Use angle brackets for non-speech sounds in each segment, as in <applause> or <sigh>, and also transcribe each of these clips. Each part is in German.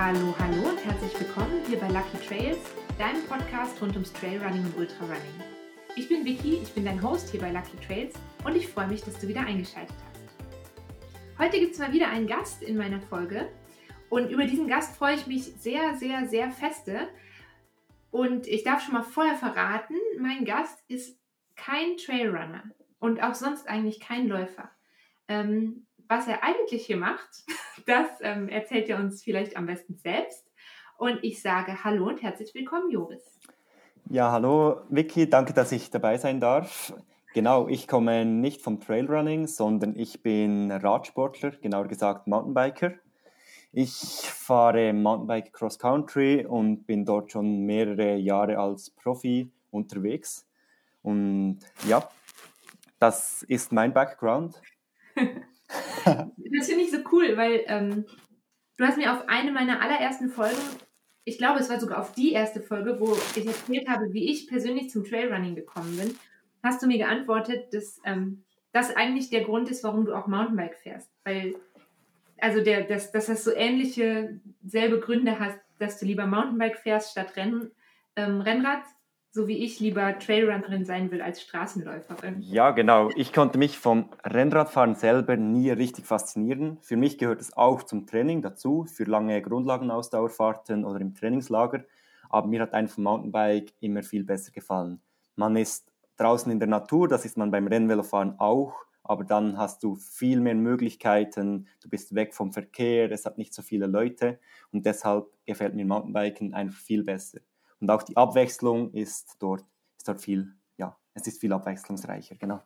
Hallo, hallo und herzlich willkommen hier bei Lucky Trails, deinem Podcast rund ums Trailrunning und Ultrarunning. Ich bin Vicky, ich bin dein Host hier bei Lucky Trails und ich freue mich, dass du wieder eingeschaltet hast. Heute gibt es mal wieder einen Gast in meiner Folge und über diesen Gast freue ich mich sehr, sehr, sehr feste. Und ich darf schon mal vorher verraten, mein Gast ist kein Trailrunner und auch sonst eigentlich kein Läufer. Ähm, was er eigentlich hier macht, <laughs> das ähm, erzählt er uns vielleicht am besten selbst. Und ich sage Hallo und herzlich willkommen, Joris. Ja, hallo Vicky, danke, dass ich dabei sein darf. Genau, ich komme nicht vom Trailrunning, sondern ich bin Radsportler, genauer gesagt Mountainbiker. Ich fahre Mountainbike Cross Country und bin dort schon mehrere Jahre als Profi unterwegs. Und ja, das ist mein Background. <laughs> das finde ich so cool, weil ähm, du hast mir auf eine meiner allerersten Folgen, ich glaube, es war sogar auf die erste Folge, wo ich erzählt habe, wie ich persönlich zum Trailrunning gekommen bin, hast du mir geantwortet, dass ähm, das eigentlich der Grund ist, warum du auch Mountainbike fährst. Weil, also der, dass, dass das so ähnliche, selbe Gründe hast, dass du lieber Mountainbike fährst statt Renn, ähm, Rennrad so wie ich lieber Trailrunnerin sein will als Straßenläuferin. Ja, genau. Ich konnte mich vom Rennradfahren selber nie richtig faszinieren. Für mich gehört es auch zum Training dazu, für lange Grundlagenausdauerfahrten oder im Trainingslager. Aber mir hat einfach Mountainbike immer viel besser gefallen. Man ist draußen in der Natur, das ist man beim Rennvelofahren auch, aber dann hast du viel mehr Möglichkeiten, du bist weg vom Verkehr, es hat nicht so viele Leute und deshalb gefällt mir Mountainbiken einfach viel besser. Und auch die Abwechslung ist dort, ist dort viel, ja, es ist viel abwechslungsreicher, genau.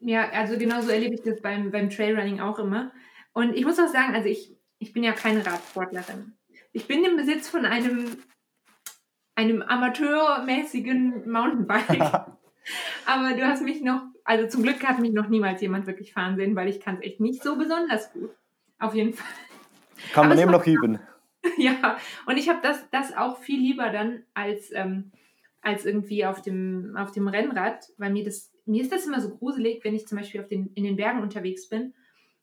Ja, also genauso erlebe ich das beim, beim Trailrunning auch immer. Und ich muss auch sagen, also ich, ich bin ja keine Radsportlerin. Ich bin im Besitz von einem, einem amateurmäßigen Mountainbike. <laughs> Aber du hast mich noch, also zum Glück hat mich noch niemals jemand wirklich fahren sehen, weil ich kann es echt nicht so besonders gut. Auf jeden Fall. Kann man eben noch üben. <laughs> ja, und ich habe das, das auch viel lieber dann als, ähm, als irgendwie auf dem, auf dem Rennrad, weil mir das, mir ist das immer so gruselig, wenn ich zum Beispiel auf den, in den Bergen unterwegs bin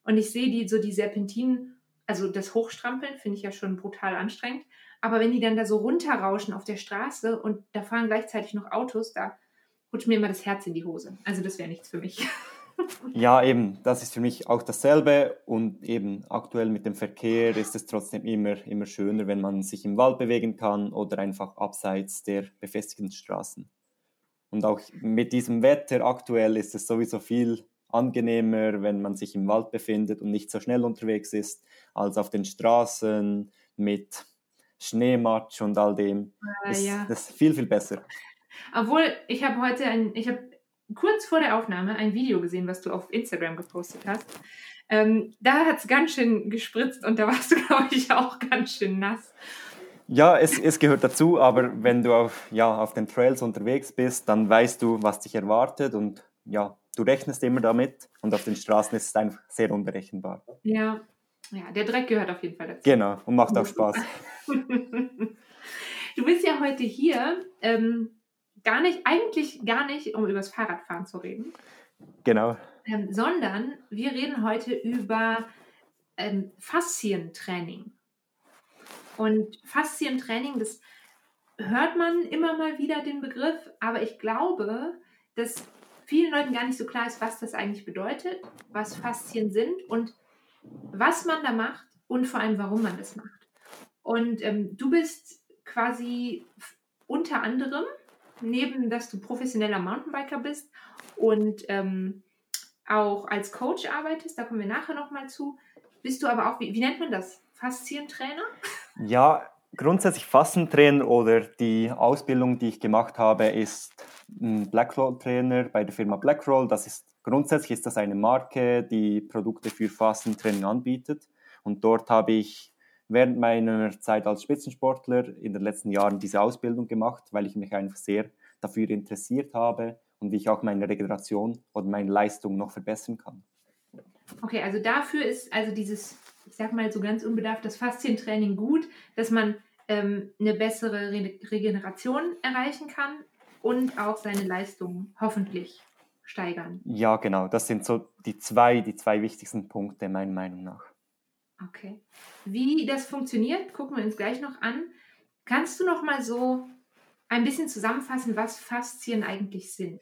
und ich sehe die so die Serpentinen, also das Hochstrampeln finde ich ja schon brutal anstrengend, aber wenn die dann da so runterrauschen auf der Straße und da fahren gleichzeitig noch Autos, da rutscht mir immer das Herz in die Hose. Also das wäre nichts für mich. <laughs> Ja, eben, das ist für mich auch dasselbe und eben aktuell mit dem Verkehr ist es trotzdem immer, immer schöner, wenn man sich im Wald bewegen kann oder einfach abseits der befestigten Straßen. Und auch mit diesem Wetter aktuell ist es sowieso viel angenehmer, wenn man sich im Wald befindet und nicht so schnell unterwegs ist, als auf den Straßen mit Schneematsch und all dem. Ah, ist ja. das viel, viel besser. Obwohl, ich habe heute ein, ich habe kurz vor der Aufnahme ein Video gesehen, was du auf Instagram gepostet hast. Ähm, da hat es ganz schön gespritzt und da warst du, <laughs> glaube ich, auch ganz schön nass. Ja, es, es gehört dazu, aber wenn du auf, ja, auf den Trails unterwegs bist, dann weißt du, was dich erwartet und ja, du rechnest immer damit und auf den Straßen ist es einfach sehr unberechenbar. Ja, ja der Dreck gehört auf jeden Fall dazu. Genau, und macht auch <laughs> Spaß. du bist ja heute hier. Ähm, gar nicht, eigentlich gar nicht, um über das Fahrradfahren zu reden. Genau. Ähm, sondern wir reden heute über ähm, Faszientraining. Und Faszientraining, das hört man immer mal wieder den Begriff, aber ich glaube, dass vielen Leuten gar nicht so klar ist, was das eigentlich bedeutet, was Faszien sind und was man da macht und vor allem, warum man das macht. Und ähm, du bist quasi unter anderem neben dass du professioneller Mountainbiker bist und ähm, auch als Coach arbeitest, da kommen wir nachher nochmal zu, bist du aber auch, wie, wie nennt man das? Faszientrainer? Ja, grundsätzlich Faszientrainer oder die Ausbildung, die ich gemacht habe, ist Blackroll-Trainer bei der Firma Blackroll. Das ist grundsätzlich ist das eine Marke, die Produkte für Faszientraining anbietet. Und dort habe ich während meiner Zeit als Spitzensportler in den letzten Jahren diese Ausbildung gemacht, weil ich mich einfach sehr dafür interessiert habe und wie ich auch meine Regeneration oder meine Leistung noch verbessern kann. Okay, also dafür ist also dieses, ich sag mal so ganz unbedarft, das Faszientraining gut, dass man ähm, eine bessere Re Regeneration erreichen kann und auch seine Leistung hoffentlich steigern. Ja, genau. Das sind so die zwei, die zwei wichtigsten Punkte meiner Meinung nach. Okay. Wie das funktioniert, gucken wir uns gleich noch an. Kannst du noch mal so ein bisschen zusammenfassen, was Faszien eigentlich sind?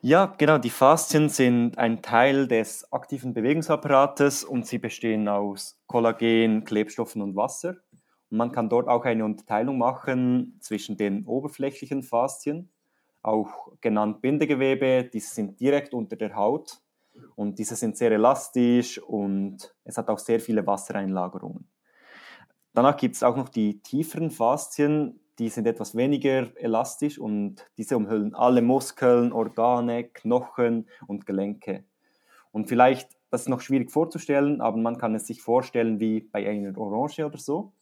Ja, genau. Die Faszien sind ein Teil des aktiven Bewegungsapparates und sie bestehen aus Kollagen, Klebstoffen und Wasser. Und man kann dort auch eine Unterteilung machen zwischen den oberflächlichen Faszien, auch genannt Bindegewebe. Diese sind direkt unter der Haut und diese sind sehr elastisch und es hat auch sehr viele Wassereinlagerungen. Danach gibt es auch noch die tieferen Faszien, die sind etwas weniger elastisch und diese umhüllen alle Muskeln, Organe, Knochen und Gelenke. Und vielleicht, das ist noch schwierig vorzustellen, aber man kann es sich vorstellen wie bei einer Orange oder so.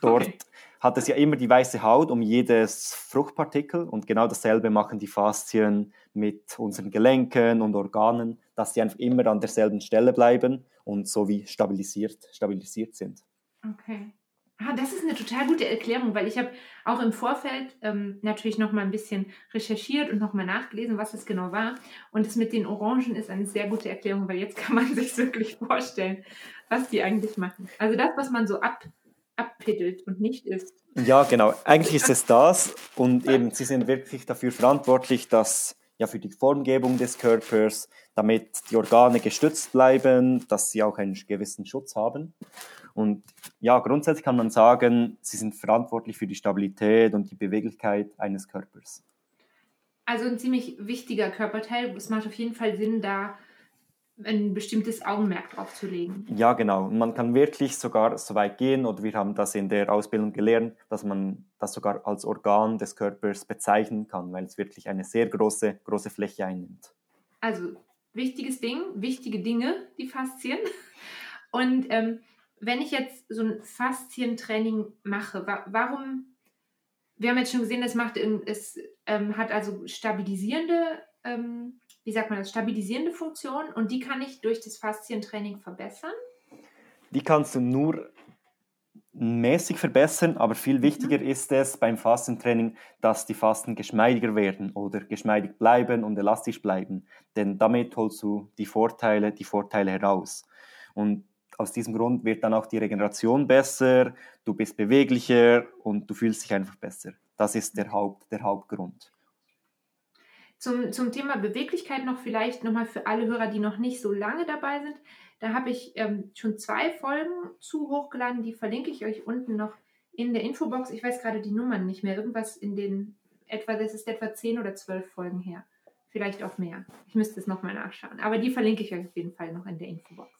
Dort okay. Hat es ja immer die weiße Haut um jedes Fruchtpartikel und genau dasselbe machen die Faszien mit unseren Gelenken und Organen, dass sie einfach immer an derselben Stelle bleiben und so wie stabilisiert, stabilisiert sind. Okay. Ah, das ist eine total gute Erklärung, weil ich habe auch im Vorfeld ähm, natürlich noch mal ein bisschen recherchiert und noch mal nachgelesen, was es genau war. Und das mit den Orangen ist eine sehr gute Erklärung, weil jetzt <laughs> kann man sich wirklich vorstellen, was die eigentlich machen. Also das, was man so ab, abpittelt und nicht isst. Ja, genau. Eigentlich ist es <laughs> das. Und eben, sie sind wirklich dafür verantwortlich, dass ja für die Formgebung des Körpers, damit die Organe gestützt bleiben, dass sie auch einen gewissen Schutz haben. Und ja, grundsätzlich kann man sagen, sie sind verantwortlich für die Stabilität und die Beweglichkeit eines Körpers. Also ein ziemlich wichtiger Körperteil. Es macht auf jeden Fall Sinn, da ein bestimmtes Augenmerk drauf zu legen. Ja, genau. Man kann wirklich sogar so weit gehen, oder wir haben das in der Ausbildung gelernt, dass man das sogar als Organ des Körpers bezeichnen kann, weil es wirklich eine sehr große, große Fläche einnimmt. Also wichtiges Ding, wichtige Dinge, die Faszien. <laughs> Und ähm, wenn ich jetzt so ein Faszientraining mache, wa warum, wir haben jetzt schon gesehen, es, macht, es ähm, hat also stabilisierende, ähm, wie sagt man das, stabilisierende Funktion und die kann ich durch das Faszientraining verbessern? Die kannst du nur mäßig verbessern, aber viel wichtiger mhm. ist es beim Fastentraining, dass die Fasten geschmeidiger werden oder geschmeidig bleiben und elastisch bleiben, denn damit holst du die Vorteile, die Vorteile heraus. Und aus diesem Grund wird dann auch die Regeneration besser, du bist beweglicher und du fühlst dich einfach besser. Das ist der, Haupt, der Hauptgrund. Zum, zum Thema Beweglichkeit noch vielleicht nochmal für alle Hörer, die noch nicht so lange dabei sind. Da habe ich ähm, schon zwei Folgen zu hochgeladen, die verlinke ich euch unten noch in der Infobox. Ich weiß gerade die Nummern nicht mehr. Irgendwas in den etwa, das ist etwa zehn oder zwölf Folgen her. Vielleicht auch mehr. Ich müsste es nochmal nachschauen. Aber die verlinke ich euch auf jeden Fall noch in der Infobox.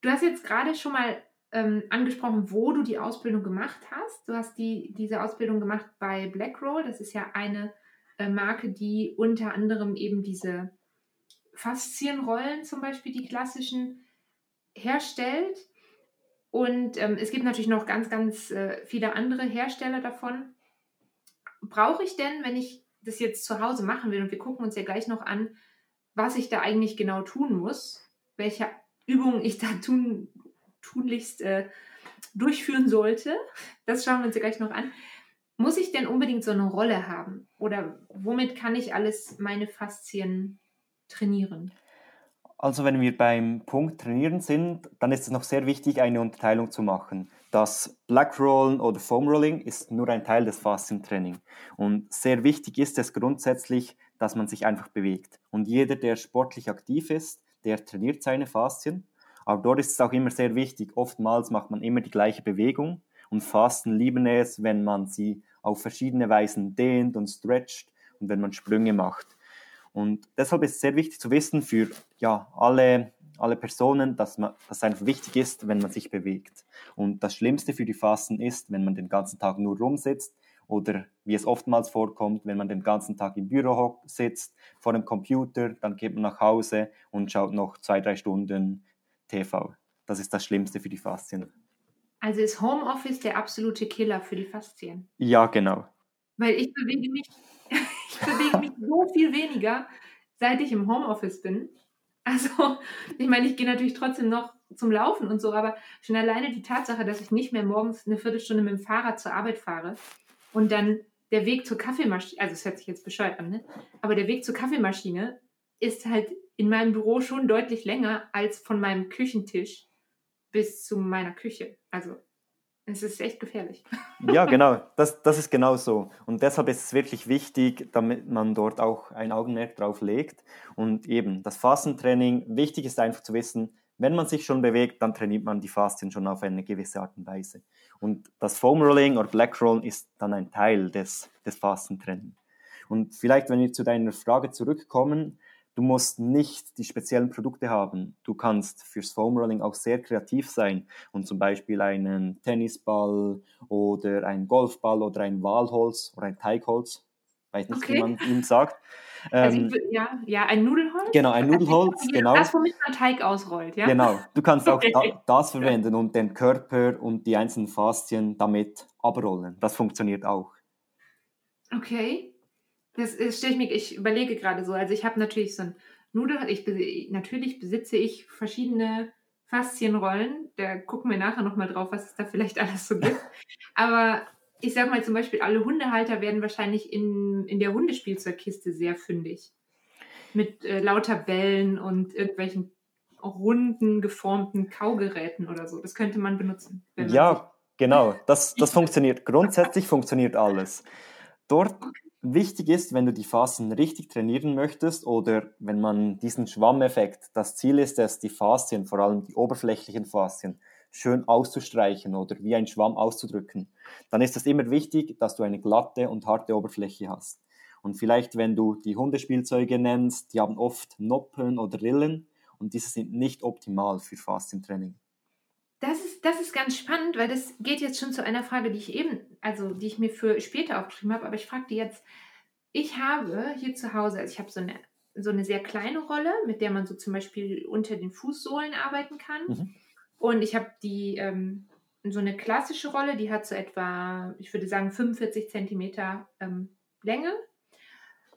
Du hast jetzt gerade schon mal ähm, angesprochen, wo du die Ausbildung gemacht hast. Du hast die, diese Ausbildung gemacht bei Blackroll. Das ist ja eine äh, Marke, die unter anderem eben diese Faszienrollen, zum Beispiel die klassischen, herstellt. Und ähm, es gibt natürlich noch ganz, ganz äh, viele andere Hersteller davon. Brauche ich denn, wenn ich das jetzt zu Hause machen will, und wir gucken uns ja gleich noch an, was ich da eigentlich genau tun muss, welche Übungen ich da tun, tunlichst äh, durchführen sollte. Das schauen wir uns ja gleich noch an. Muss ich denn unbedingt so eine Rolle haben? Oder womit kann ich alles meine Faszien trainieren? Also wenn wir beim Punkt trainieren sind, dann ist es noch sehr wichtig, eine Unterteilung zu machen. Das Black Rollen oder Foam Rolling ist nur ein Teil des Faszientraining. Und sehr wichtig ist es grundsätzlich, dass man sich einfach bewegt. Und jeder, der sportlich aktiv ist, der trainiert seine Faszien. Aber dort ist es auch immer sehr wichtig, oftmals macht man immer die gleiche Bewegung und Fasten lieben es, wenn man sie auf verschiedene Weisen dehnt und stretcht und wenn man Sprünge macht. Und deshalb ist es sehr wichtig zu wissen für ja, alle, alle Personen, dass, man, dass es einfach wichtig ist, wenn man sich bewegt. Und das Schlimmste für die Fasten ist, wenn man den ganzen Tag nur rumsitzt oder wie es oftmals vorkommt, wenn man den ganzen Tag im Büro sitzt, vor dem Computer, dann geht man nach Hause und schaut noch zwei, drei Stunden TV. Das ist das Schlimmste für die Faszien. Also ist Homeoffice der absolute Killer für die Faszien? Ja, genau. Weil ich bewege mich, <laughs> ich bewege mich so viel weniger, seit ich im Homeoffice bin. Also, ich meine, ich gehe natürlich trotzdem noch zum Laufen und so, aber schon alleine die Tatsache, dass ich nicht mehr morgens eine Viertelstunde mit dem Fahrrad zur Arbeit fahre, und dann der Weg zur Kaffeemaschine, also es hört sich jetzt bescheuert an, ne? aber der Weg zur Kaffeemaschine ist halt in meinem Büro schon deutlich länger als von meinem Küchentisch bis zu meiner Küche. Also es ist echt gefährlich. <laughs> Ja, genau, das, das ist genau so. Und deshalb ist es wirklich wichtig, damit man dort auch ein Augenmerk drauf legt. Und eben das Fastentraining, wichtig ist einfach zu wissen, wenn man sich schon bewegt, dann trainiert man die Faszien schon auf eine gewisse Art und Weise. Und das Foam Rolling oder Black Rolling ist dann ein Teil des, des Fastentrainings. Und vielleicht, wenn wir zu deiner Frage zurückkommen, du musst nicht die speziellen Produkte haben. Du kannst fürs Foam Rolling auch sehr kreativ sein und zum Beispiel einen Tennisball oder einen Golfball oder ein Walholz oder ein Teigholz, weiß nicht, okay. wie man ihm sagt. Also ähm, ja, ja, ein Nudelholz. Genau, ein Nudelholz, genau. Das, womit man Teig ausrollt, ja. Genau, du kannst auch da, das verwenden und den Körper und die einzelnen Faszien damit abrollen. Das funktioniert auch. Okay. Das, das stelle ich mir, ich überlege gerade so. Also ich habe natürlich so ein Nudel, ich, natürlich besitze ich verschiedene Faszienrollen. Da gucken wir nachher nochmal drauf, was es da vielleicht <laughs> alles so gibt. Aber ich sag mal zum Beispiel, alle Hundehalter werden wahrscheinlich in, in der Hundespielzeugkiste sehr fündig. Mit äh, lauter Bällen und irgendwelchen runden, geformten Kaugeräten oder so. Das könnte man benutzen. ja, genau. Das, das <laughs> funktioniert. Grundsätzlich funktioniert alles. Dort wichtig ist, wenn du die Faszen richtig trainieren möchtest oder wenn man diesen Schwammeffekt, das Ziel ist es, die Faszien, vor allem die oberflächlichen Faszien, schön auszustreichen oder wie ein Schwamm auszudrücken, dann ist es immer wichtig, dass du eine glatte und harte Oberfläche hast. Und vielleicht, wenn du die Hundespielzeuge nennst, die haben oft Noppen oder Rillen und diese sind nicht optimal für Faszientraining. Das ist, das ist ganz spannend, weil das geht jetzt schon zu einer Frage, die ich eben, also die ich mir für später aufgeschrieben habe, aber ich frage dir jetzt, ich habe hier zu Hause, also ich habe so eine, so eine sehr kleine Rolle, mit der man so zum Beispiel unter den Fußsohlen arbeiten kann. Mhm. Und ich habe die ähm, so eine klassische Rolle, die hat so etwa, ich würde sagen, 45 Zentimeter ähm, Länge.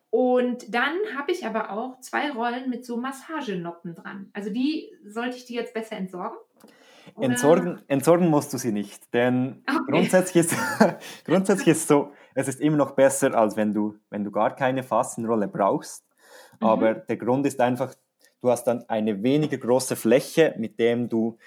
Und dann habe ich aber auch zwei Rollen mit so Massagenoppen dran. Also die sollte ich die jetzt besser entsorgen? Entsorgen, entsorgen musst du sie nicht, denn okay. grundsätzlich, ist, <laughs> grundsätzlich ist so, es ist immer noch besser, als wenn du, wenn du gar keine Fassenrolle brauchst. Mhm. Aber der Grund ist einfach, du hast dann eine weniger große Fläche, mit dem du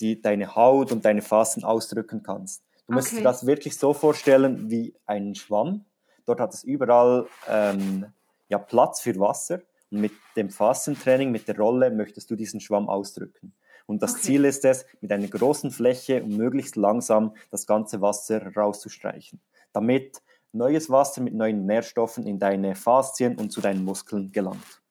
die, deine Haut und deine Fasern ausdrücken kannst. Du musst dir das wirklich so vorstellen wie einen Schwamm. Dort hat es überall ähm, ja, Platz für Wasser. Und mit dem Fassentraining, mit der Rolle, möchtest du diesen Schwamm ausdrücken. Und das okay. Ziel ist es, mit einer großen Fläche und möglichst langsam das ganze Wasser rauszustreichen, damit neues Wasser mit neuen Nährstoffen in deine Faszien und zu deinen Muskeln gelangt.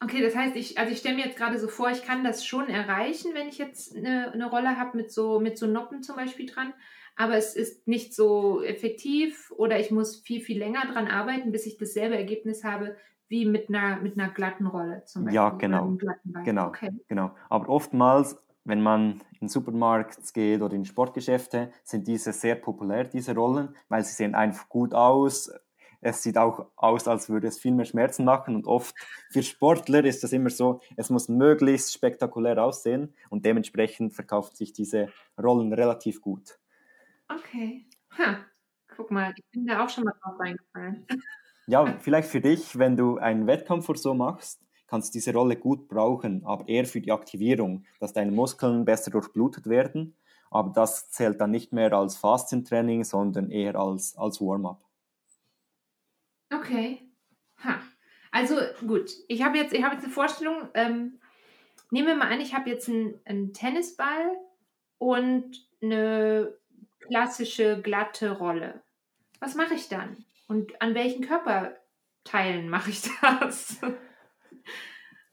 Okay, das heißt, ich, also ich stelle mir jetzt gerade so vor, ich kann das schon erreichen, wenn ich jetzt eine, eine Rolle habe mit so, mit so Noppen zum Beispiel dran, aber es ist nicht so effektiv oder ich muss viel, viel länger dran arbeiten, bis ich dasselbe Ergebnis habe wie mit einer, mit einer glatten Rolle zum Beispiel. Ja, genau. Genau, okay. genau. Aber oftmals, wenn man in den Supermarkt geht oder in Sportgeschäfte, sind diese sehr populär, diese Rollen, weil sie sehen einfach gut aus, es sieht auch aus, als würde es viel mehr Schmerzen machen und oft für Sportler ist das immer so, es muss möglichst spektakulär aussehen und dementsprechend verkaufen sich diese Rollen relativ gut. Okay. Ha. Guck mal, ich bin da auch schon mal drauf reingefallen. <laughs> Ja, vielleicht für dich, wenn du einen Wettkampf oder so machst, kannst du diese Rolle gut brauchen, aber eher für die Aktivierung, dass deine Muskeln besser durchblutet werden. Aber das zählt dann nicht mehr als Faszientraining, sondern eher als, als Warm-up. Okay. Ha. Also gut, ich habe jetzt, hab jetzt eine Vorstellung. Ähm, nehmen wir mal an, ich habe jetzt einen, einen Tennisball und eine klassische glatte Rolle. Was mache ich dann? Und an welchen Körperteilen mache ich das?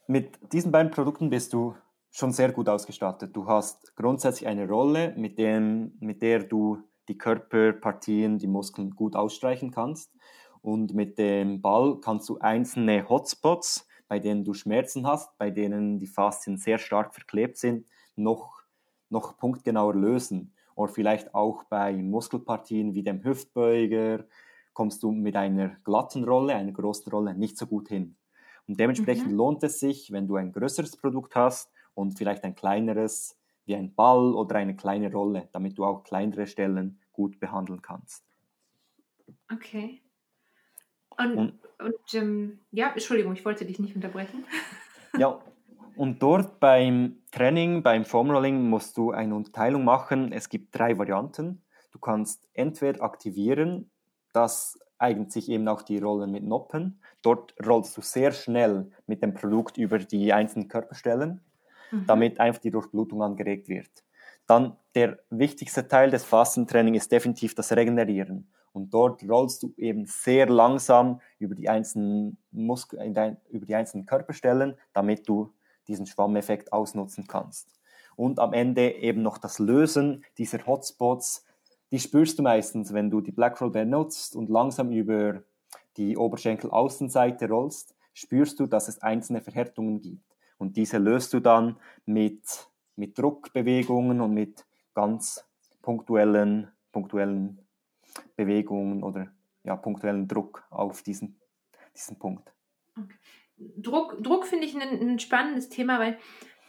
Mit diesen beiden Produkten bist du schon sehr gut ausgestattet. Du hast grundsätzlich eine Rolle, mit, dem, mit der du die Körperpartien, die Muskeln gut ausstreichen kannst. Und mit dem Ball kannst du einzelne Hotspots, bei denen du Schmerzen hast, bei denen die Faszien sehr stark verklebt sind, noch, noch punktgenauer lösen. Oder vielleicht auch bei Muskelpartien wie dem Hüftbeuger kommst du mit einer glatten Rolle, einer großen Rolle nicht so gut hin. Und dementsprechend mhm. lohnt es sich, wenn du ein größeres Produkt hast und vielleicht ein kleineres wie ein Ball oder eine kleine Rolle, damit du auch kleinere Stellen gut behandeln kannst. Okay. Und, und, und ähm, ja, Entschuldigung, ich wollte dich nicht unterbrechen. <laughs> ja, und dort beim Training, beim Foamrolling musst du eine Unterteilung machen. Es gibt drei Varianten. Du kannst entweder aktivieren, das eignet sich eben auch die Rollen mit Noppen. Dort rollst du sehr schnell mit dem Produkt über die einzelnen Körperstellen, mhm. damit einfach die Durchblutung angeregt wird. Dann der wichtigste Teil des Fastentrainings ist definitiv das Regenerieren. Und dort rollst du eben sehr langsam über die einzelnen, Muskel, über die einzelnen Körperstellen, damit du diesen Schwammeffekt ausnutzen kannst. Und am Ende eben noch das Lösen dieser Hotspots, die spürst du meistens, wenn du die Blackroll benutzt und langsam über die Oberschenkelaußenseite rollst, spürst du, dass es einzelne Verhärtungen gibt. Und diese löst du dann mit, mit Druckbewegungen und mit ganz punktuellen, punktuellen Bewegungen oder ja, punktuellen Druck auf diesen, diesen Punkt. Okay. Druck, Druck finde ich ein, ein, spannendes Thema, weil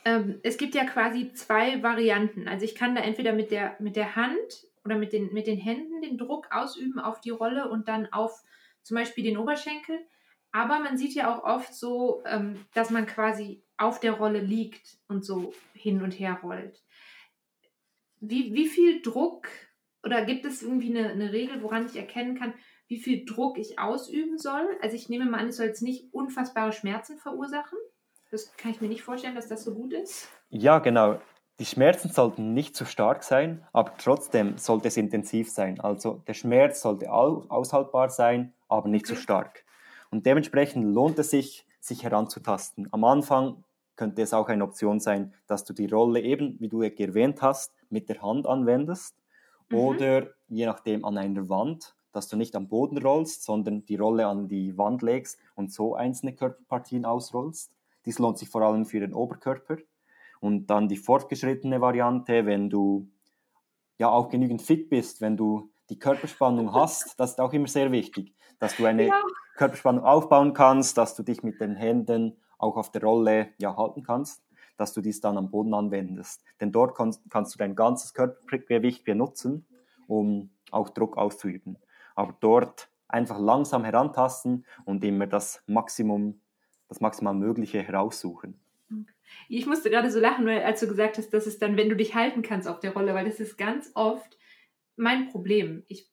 ähm, es gibt ja quasi zwei Varianten. Also ich kann da entweder mit der, mit der Hand oder mit den, mit den Händen den Druck ausüben auf die Rolle und dann auf zum Beispiel den Oberschenkel. Aber man sieht ja auch oft so, ähm, dass man quasi auf der Rolle liegt und so hin und her rollt. Wie, wie viel Druck oder gibt es irgendwie eine, eine Regel, woran ich erkennen kann, wie viel Druck ich ausüben soll. Also ich nehme mal an, es soll jetzt nicht unfassbare Schmerzen verursachen. Das kann ich mir nicht vorstellen, dass das so gut ist. Ja, genau. Die Schmerzen sollten nicht zu stark sein, aber trotzdem sollte es intensiv sein. Also der Schmerz sollte aushaltbar sein, aber nicht zu stark. Und dementsprechend lohnt es sich, sich heranzutasten. Am Anfang könnte es auch eine Option sein, dass du die Rolle eben, wie du erwähnt hast, mit der Hand anwendest mhm. oder je nachdem an einer Wand dass du nicht am Boden rollst, sondern die Rolle an die Wand legst und so einzelne Körperpartien ausrollst. Dies lohnt sich vor allem für den Oberkörper. Und dann die fortgeschrittene Variante, wenn du ja auch genügend fit bist, wenn du die Körperspannung hast, das ist auch immer sehr wichtig, dass du eine ja. Körperspannung aufbauen kannst, dass du dich mit den Händen auch auf der Rolle ja, halten kannst, dass du dies dann am Boden anwendest. Denn dort kannst, kannst du dein ganzes Körpergewicht benutzen, um auch Druck auszuüben aber dort einfach langsam herantasten und immer das Maximum, das maximal Mögliche heraussuchen. Ich musste gerade so lachen, weil als du gesagt hast, dass es dann, wenn du dich halten kannst auf der Rolle, weil das ist ganz oft mein Problem. Ich,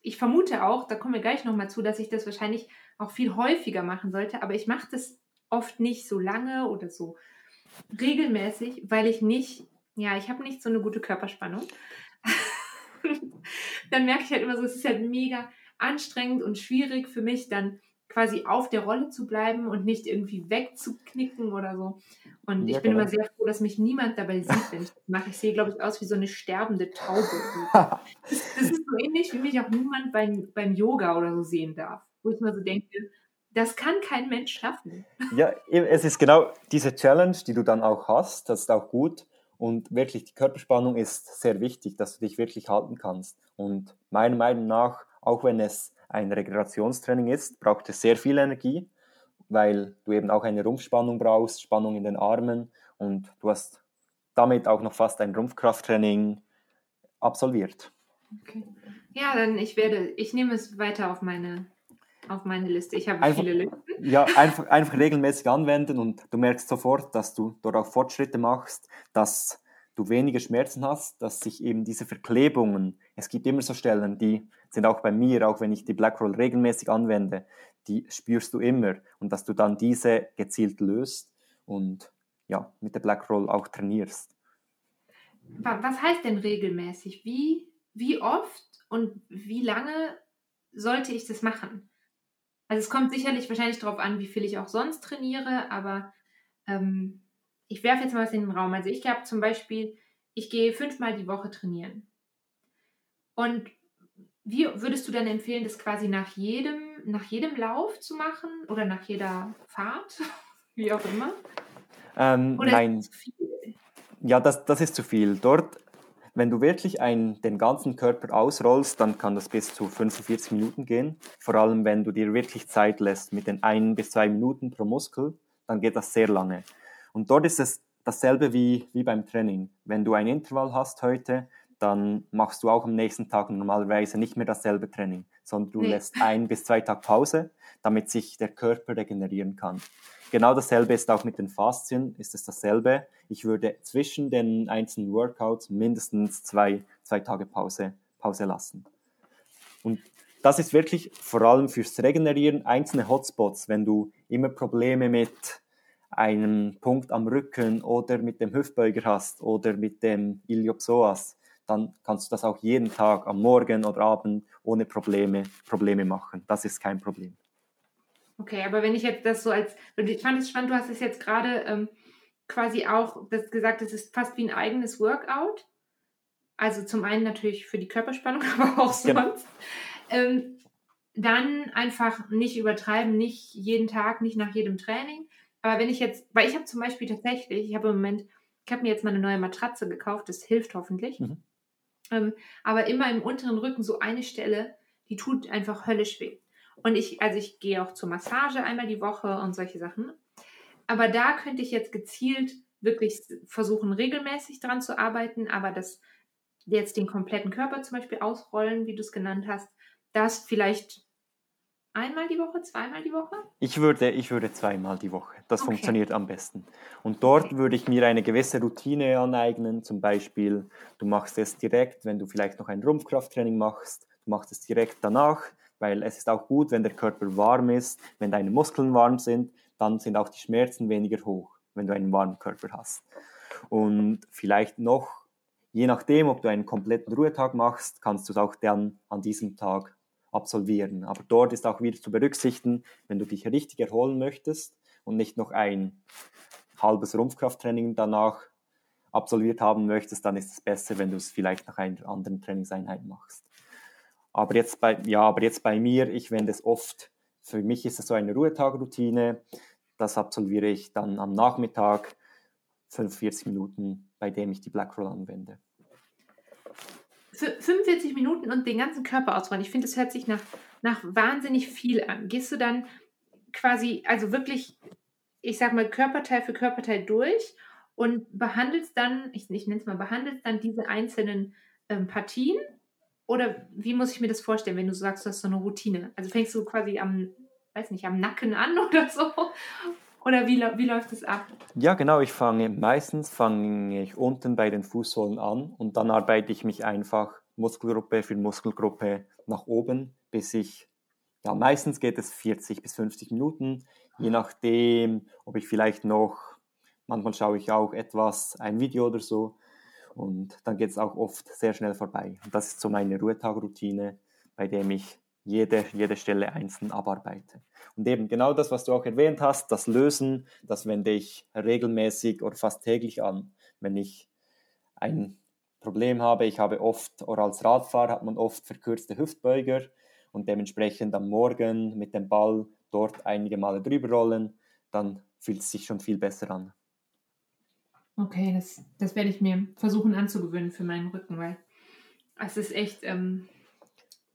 ich vermute auch, da kommen wir gleich nochmal zu, dass ich das wahrscheinlich auch viel häufiger machen sollte, aber ich mache das oft nicht so lange oder so regelmäßig, weil ich nicht, ja, ich habe nicht so eine gute Körperspannung. <laughs> dann merke ich halt immer so, es ist halt mega anstrengend und schwierig für mich, dann quasi auf der Rolle zu bleiben und nicht irgendwie wegzuknicken oder so. Und ja, ich bin genau. immer sehr froh, dass mich niemand dabei sieht, wenn ich das mache. Ich sehe, glaube ich, aus wie so eine sterbende Taube. <laughs> das, das ist so ähnlich, wie mich auch niemand beim, beim Yoga oder so sehen darf. Wo ich mir so denke, das kann kein Mensch schaffen. Ja, es ist genau diese Challenge, die du dann auch hast. Das ist auch gut. Und wirklich, die Körperspannung ist sehr wichtig, dass du dich wirklich halten kannst. Und meiner Meinung nach, auch wenn es ein Regenerationstraining ist, braucht es sehr viel Energie, weil du eben auch eine Rumpfspannung brauchst, Spannung in den Armen und du hast damit auch noch fast ein Rumpfkrafttraining absolviert. Okay. Ja, dann ich werde, ich nehme es weiter auf meine auf meine Liste. Ich habe einfach, viele Listen. Ja, einfach, einfach regelmäßig anwenden und du merkst sofort, dass du dort auch Fortschritte machst, dass du weniger Schmerzen hast, dass sich eben diese Verklebungen, es gibt immer so Stellen, die sind auch bei mir, auch wenn ich die Blackroll regelmäßig anwende, die spürst du immer und dass du dann diese gezielt löst und ja, mit der Blackroll auch trainierst. Was heißt denn regelmäßig? Wie, wie oft und wie lange sollte ich das machen? Also es kommt sicherlich wahrscheinlich darauf an, wie viel ich auch sonst trainiere, aber ähm, ich werfe jetzt mal was in den Raum. Also ich habe zum Beispiel, ich gehe fünfmal die Woche trainieren. Und wie würdest du dann empfehlen, das quasi nach jedem, nach jedem Lauf zu machen oder nach jeder Fahrt? <laughs> wie auch immer? Ähm, nein. Ja, das, das ist zu viel. Dort wenn du wirklich ein, den ganzen Körper ausrollst, dann kann das bis zu 45 Minuten gehen. Vor allem, wenn du dir wirklich Zeit lässt mit den ein bis zwei Minuten pro Muskel, dann geht das sehr lange. Und dort ist es dasselbe wie, wie beim Training. Wenn du ein Intervall hast heute, dann machst du auch am nächsten Tag normalerweise nicht mehr dasselbe Training, sondern du nee. lässt ein bis zwei Tage Pause, damit sich der Körper regenerieren kann. Genau dasselbe ist auch mit den Faszien, ist es dasselbe. Ich würde zwischen den einzelnen Workouts mindestens zwei, zwei Tage Pause, Pause lassen. Und das ist wirklich vor allem fürs Regenerieren einzelne Hotspots, wenn du immer Probleme mit einem Punkt am Rücken oder mit dem Hüftbeuger hast oder mit dem Iliopsoas, dann kannst du das auch jeden Tag am Morgen oder Abend ohne Probleme, Probleme machen. Das ist kein Problem. Okay, aber wenn ich jetzt das so als, ich fand es spannend, du hast es jetzt gerade ähm, quasi auch das gesagt, es ist fast wie ein eigenes Workout. Also zum einen natürlich für die Körperspannung, <laughs> aber auch genau. sonst. Ähm, dann einfach nicht übertreiben, nicht jeden Tag, nicht nach jedem Training. Aber wenn ich jetzt, weil ich habe zum Beispiel tatsächlich, ich habe im Moment, ich habe mir jetzt mal eine neue Matratze gekauft, das hilft hoffentlich. Mhm. Ähm, aber immer im unteren Rücken so eine Stelle, die tut einfach höllisch weh. Und ich, also ich gehe auch zur Massage einmal die Woche und solche Sachen. Aber da könnte ich jetzt gezielt wirklich versuchen, regelmäßig dran zu arbeiten, aber das jetzt den kompletten Körper zum Beispiel ausrollen, wie du es genannt hast, das vielleicht einmal die Woche, zweimal die Woche? Ich würde, ich würde zweimal die Woche. Das okay. funktioniert am besten. Und dort okay. würde ich mir eine gewisse Routine aneignen. Zum Beispiel, du machst es direkt, wenn du vielleicht noch ein Rumpfkrafttraining machst, du machst es direkt danach weil es ist auch gut, wenn der Körper warm ist, wenn deine Muskeln warm sind, dann sind auch die Schmerzen weniger hoch, wenn du einen warmen Körper hast. Und vielleicht noch, je nachdem, ob du einen kompletten Ruhetag machst, kannst du es auch dann an diesem Tag absolvieren. Aber dort ist auch wieder zu berücksichtigen, wenn du dich richtig erholen möchtest und nicht noch ein halbes Rumpfkrafttraining danach absolviert haben möchtest, dann ist es besser, wenn du es vielleicht nach einer anderen Trainingseinheit machst. Aber jetzt bei, ja, aber jetzt bei mir, ich wende es oft, für mich ist es so eine Ruhetagroutine. Das absolviere ich dann am Nachmittag, 45 Minuten, bei dem ich die Blackroll anwende. Für 45 Minuten und den ganzen Körper ausrollen. Ich finde, das hört sich nach, nach wahnsinnig viel an. Gehst du dann quasi, also wirklich, ich sag mal, Körperteil für Körperteil durch und behandelst dann, ich, ich nenne es mal, behandelst dann diese einzelnen ähm, Partien oder wie muss ich mir das vorstellen, wenn du sagst, du hast so eine Routine? Also fängst du quasi am, weiß nicht, am Nacken an <laughs> oder so? Oder wie, wie läuft es ab? Ja, genau. Ich fange meistens fange ich unten bei den Fußsohlen an und dann arbeite ich mich einfach Muskelgruppe für Muskelgruppe nach oben, bis ich, ja, meistens geht es 40 bis 50 Minuten, je nachdem, ob ich vielleicht noch, manchmal schaue ich auch etwas, ein Video oder so, und dann geht es auch oft sehr schnell vorbei. Und das ist so meine Ruhetagroutine, bei dem ich jede, jede Stelle einzeln abarbeite. Und eben genau das, was du auch erwähnt hast, das Lösen, das wende ich regelmäßig oder fast täglich an. Wenn ich ein Problem habe, ich habe oft, oder als Radfahrer hat man oft verkürzte Hüftbeuger und dementsprechend am Morgen mit dem Ball dort einige Male drüber rollen, dann fühlt es sich schon viel besser an. Okay, das, das werde ich mir versuchen anzugewöhnen für meinen Rücken, weil es ist echt ähm,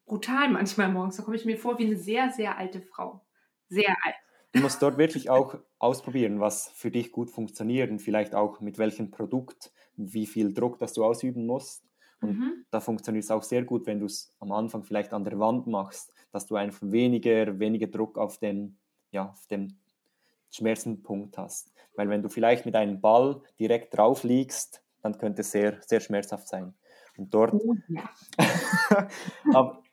brutal manchmal morgens. Da komme ich mir vor wie eine sehr, sehr alte Frau. Sehr alt. Du musst dort wirklich auch ausprobieren, was für dich gut funktioniert und vielleicht auch mit welchem Produkt, wie viel Druck, das du ausüben musst. Und mhm. da funktioniert es auch sehr gut, wenn du es am Anfang vielleicht an der Wand machst, dass du einfach weniger, weniger Druck auf dem, ja, auf dem Schmerzenpunkt hast. Weil wenn du vielleicht mit einem Ball direkt drauf liegst, dann könnte es sehr, sehr schmerzhaft sein. Und dort, oh, ja. <laughs> aber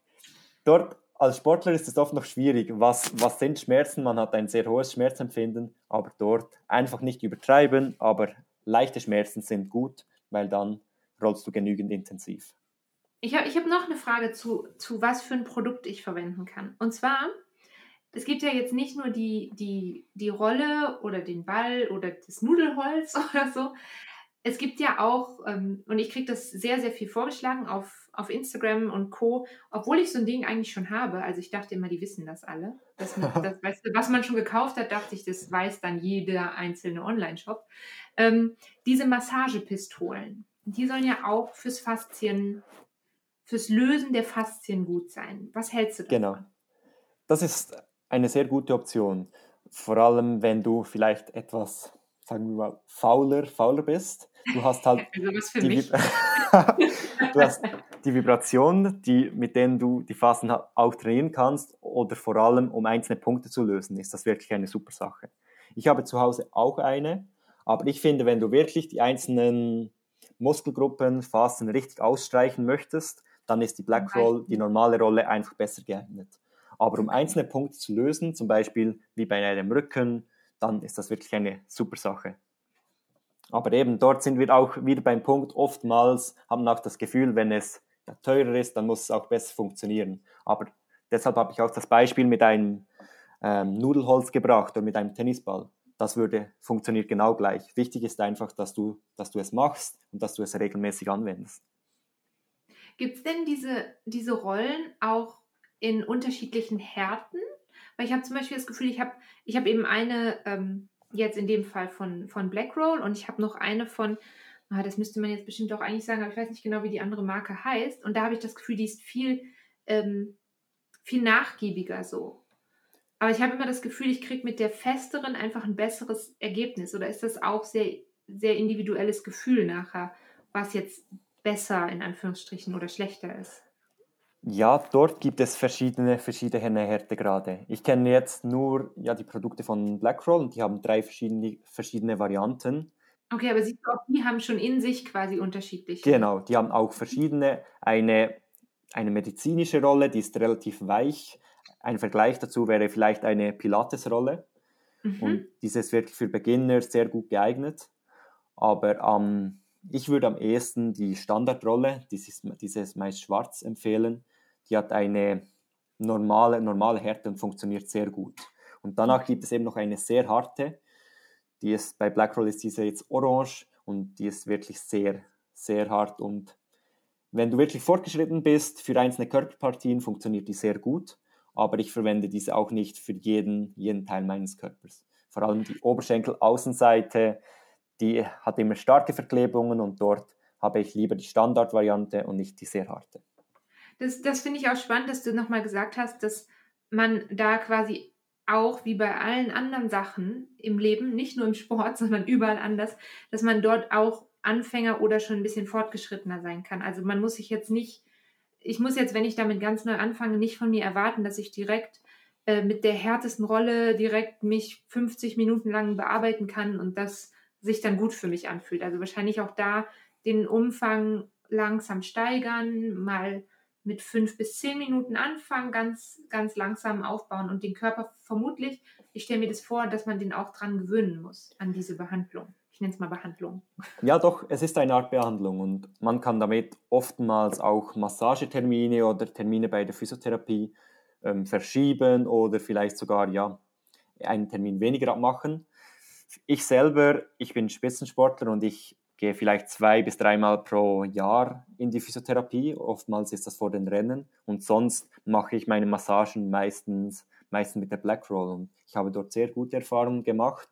dort als Sportler ist es oft noch schwierig. Was, was sind Schmerzen? Man hat ein sehr hohes Schmerzempfinden, aber dort einfach nicht übertreiben, aber leichte Schmerzen sind gut, weil dann rollst du genügend intensiv. Ich habe ich hab noch eine Frage zu, zu, was für ein Produkt ich verwenden kann. Und zwar, es gibt ja jetzt nicht nur die, die, die Rolle oder den Ball oder das Nudelholz <laughs> oder so. Es gibt ja auch, ähm, und ich kriege das sehr, sehr viel vorgeschlagen auf, auf Instagram und Co., obwohl ich so ein Ding eigentlich schon habe. Also ich dachte immer, die wissen das alle. Das, <laughs> das, weißt du, was man schon gekauft hat, dachte ich, das weiß dann jeder einzelne Online-Shop. Ähm, diese Massagepistolen, die sollen ja auch fürs Faszien, fürs Lösen der Faszien gut sein. Was hältst du davon? Genau. Das ist eine sehr gute Option. Vor allem, wenn du vielleicht etwas sagen wir mal, fauler, fauler bist. Du hast halt <laughs> also die, <laughs> du hast die Vibration, die, mit denen du die Phasen auch trainieren kannst oder vor allem um einzelne Punkte zu lösen, ist das wirklich eine super Sache. Ich habe zu Hause auch eine, aber ich finde, wenn du wirklich die einzelnen Muskelgruppen, Phasen richtig ausstreichen möchtest, dann ist die Black Roll, die normale Rolle, einfach besser geeignet. Aber um einzelne Punkte zu lösen, zum Beispiel wie bei einem Rücken, dann ist das wirklich eine super Sache. Aber eben dort sind wir auch wieder beim Punkt, oftmals haben wir auch das Gefühl, wenn es teurer ist, dann muss es auch besser funktionieren. Aber deshalb habe ich auch das Beispiel mit einem ähm, Nudelholz gebracht oder mit einem Tennisball. Das würde funktioniert genau gleich. Wichtig ist einfach, dass du, dass du es machst und dass du es regelmäßig anwendest. Gibt es denn diese, diese Rollen auch in unterschiedlichen Härten? Weil ich habe zum Beispiel das Gefühl, ich habe ich hab eben eine, ähm, jetzt in dem Fall von, von Blackroll und ich habe noch eine von, ah, das müsste man jetzt bestimmt auch eigentlich sagen, aber ich weiß nicht genau, wie die andere Marke heißt. Und da habe ich das Gefühl, die ist viel, ähm, viel nachgiebiger so. Aber ich habe immer das Gefühl, ich kriege mit der festeren einfach ein besseres Ergebnis. Oder ist das auch sehr, sehr individuelles Gefühl nachher, was jetzt besser in Anführungsstrichen oder schlechter ist? Ja, dort gibt es verschiedene, verschiedene Härtegrade. Ich kenne jetzt nur ja, die Produkte von Blackroll und die haben drei verschiedene, verschiedene Varianten. Okay, aber siehst du auch, die haben schon in sich quasi unterschiedliche. Genau, die haben auch verschiedene. Eine, eine medizinische Rolle, die ist relativ weich. Ein Vergleich dazu wäre vielleicht eine Pilates-Rolle. Mhm. Und dieses wird für Beginner sehr gut geeignet. Aber ähm, ich würde am ehesten die Standardrolle, dieses, dieses meist schwarz, empfehlen die hat eine normale, normale Härte und funktioniert sehr gut. Und danach gibt es eben noch eine sehr harte, die ist bei Blackroll ist diese jetzt orange und die ist wirklich sehr, sehr hart. Und wenn du wirklich fortgeschritten bist für einzelne Körperpartien, funktioniert die sehr gut. Aber ich verwende diese auch nicht für jeden, jeden Teil meines Körpers. Vor allem die Oberschenkel-Außenseite, die hat immer starke Verklebungen und dort habe ich lieber die Standardvariante und nicht die sehr harte das, das finde ich auch spannend, dass du nochmal gesagt hast, dass man da quasi auch wie bei allen anderen Sachen im Leben, nicht nur im Sport, <laughs> sondern überall anders, dass man dort auch Anfänger oder schon ein bisschen fortgeschrittener sein kann. Also man muss sich jetzt nicht, ich muss jetzt, wenn ich damit ganz neu anfange, nicht von mir erwarten, dass ich direkt äh, mit der härtesten Rolle direkt mich 50 Minuten lang bearbeiten kann und das sich dann gut für mich anfühlt. Also wahrscheinlich auch da den Umfang langsam steigern, mal mit fünf bis zehn Minuten anfangen, ganz, ganz langsam aufbauen und den Körper vermutlich, ich stelle mir das vor, dass man den auch dran gewöhnen muss, an diese Behandlung. Ich nenne es mal Behandlung. Ja, doch, es ist eine Art Behandlung und man kann damit oftmals auch Massagetermine oder Termine bei der Physiotherapie ähm, verschieben oder vielleicht sogar ja, einen Termin weniger abmachen. Ich selber, ich bin Spitzensportler und ich gehe vielleicht zwei bis dreimal pro Jahr in die Physiotherapie. Oftmals ist das vor den Rennen. Und sonst mache ich meine Massagen meistens, meistens mit der Black Roll. Und ich habe dort sehr gute Erfahrungen gemacht.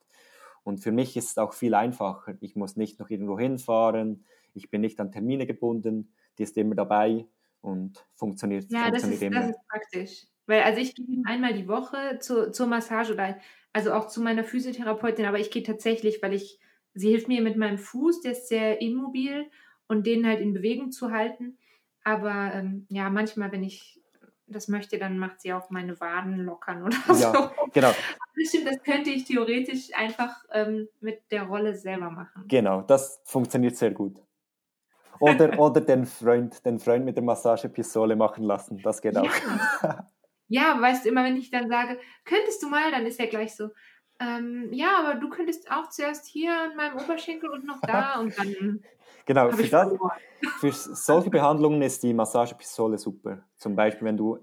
Und für mich ist es auch viel einfacher. Ich muss nicht noch irgendwo hinfahren. Ich bin nicht an Termine gebunden. Die ist immer dabei und funktioniert, ja, funktioniert das ist, immer. das ist praktisch. Weil also ich gehe einmal die Woche zu, zur Massage oder also auch zu meiner Physiotherapeutin, aber ich gehe tatsächlich, weil ich sie hilft mir mit meinem Fuß, der ist sehr immobil und den halt in Bewegung zu halten. Aber ähm, ja, manchmal, wenn ich das möchte, dann macht sie auch meine Waden lockern oder ja, so. Genau. Das stimmt, das könnte ich theoretisch einfach ähm, mit der Rolle selber machen. Genau, das funktioniert sehr gut. Oder, <laughs> oder den, Freund, den Freund mit der Massagepistole machen lassen, das geht auch. <laughs> Ja. ja, weißt du, immer wenn ich dann sage, könntest du mal, dann ist er gleich so, ähm, ja, aber du könntest auch zuerst hier an meinem Oberschenkel und noch da <laughs> und dann. Genau, für, das, für solche Behandlungen ist die Massagepistole super. Zum Beispiel, wenn du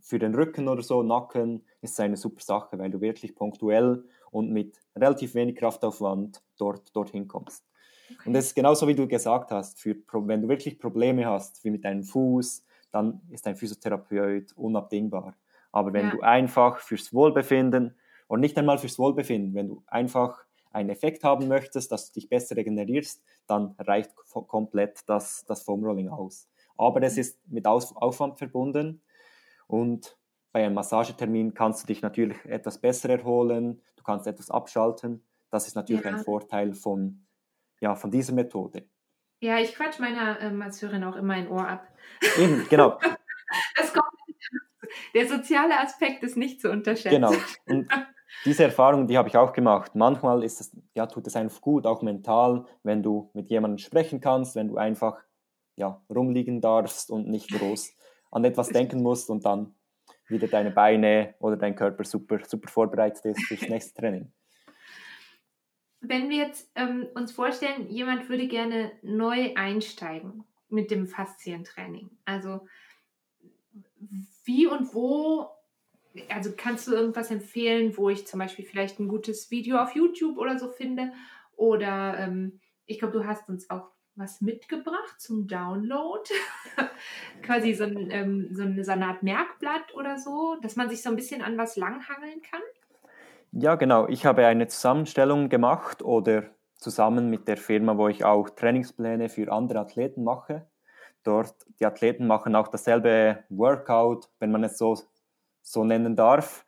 für den Rücken oder so, Nacken, ist es eine super Sache, weil du wirklich punktuell und mit relativ wenig Kraftaufwand dort, dorthin kommst. Okay. Und das ist genauso, wie du gesagt hast, für, wenn du wirklich Probleme hast, wie mit deinem Fuß, dann ist ein Physiotherapeut unabdingbar. Aber wenn ja. du einfach fürs Wohlbefinden und nicht einmal fürs Wohlbefinden. Wenn du einfach einen Effekt haben möchtest, dass du dich besser regenerierst, dann reicht komplett das, das Foam aus. Aber es ist mit Aufwand verbunden und bei einem Massagetermin kannst du dich natürlich etwas besser erholen, du kannst etwas abschalten. Das ist natürlich ja. ein Vorteil von, ja, von dieser Methode. Ja, ich quatsch meiner äh, Masseurin auch immer ein Ohr ab. Eben, genau. <laughs> der soziale Aspekt ist nicht zu unterschätzen. Genau. Und diese Erfahrung, die habe ich auch gemacht. Manchmal ist es, ja, tut es einfach gut, auch mental, wenn du mit jemandem sprechen kannst, wenn du einfach ja, rumliegen darfst und nicht groß <laughs> an etwas denken musst und dann wieder deine Beine oder dein Körper super, super vorbereitet ist fürs <laughs> nächste Training. Wenn wir jetzt ähm, uns vorstellen, jemand würde gerne neu einsteigen mit dem Faszientraining. Also wie und wo, also kannst du irgendwas empfehlen, wo ich zum Beispiel vielleicht ein gutes Video auf YouTube oder so finde? Oder ähm, ich glaube, du hast uns auch was mitgebracht zum Download. <laughs> Quasi so, ein, ähm, so, eine, so eine Art Merkblatt oder so, dass man sich so ein bisschen an was langhangeln kann. Ja, genau. Ich habe eine Zusammenstellung gemacht oder zusammen mit der Firma, wo ich auch Trainingspläne für andere Athleten mache. Dort, die Athleten machen auch dasselbe Workout, wenn man es so, so nennen darf,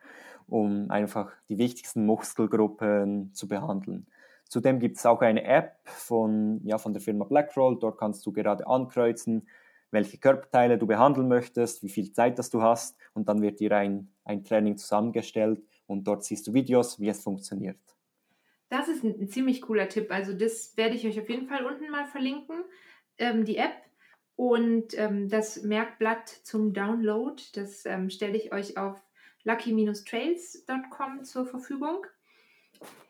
um einfach die wichtigsten Muskelgruppen zu behandeln. Zudem gibt es auch eine App von, ja, von der Firma Blackroll. Dort kannst du gerade ankreuzen, welche Körperteile du behandeln möchtest, wie viel Zeit das du hast und dann wird dir ein, ein Training zusammengestellt und dort siehst du Videos, wie es funktioniert. Das ist ein, ziemlich cooler Tipp. Also das werde ich euch auf jeden Fall unten mal verlinken, ähm, die App. Und ähm, das Merkblatt zum Download, das ähm, stelle ich euch auf lucky-trails.com zur Verfügung.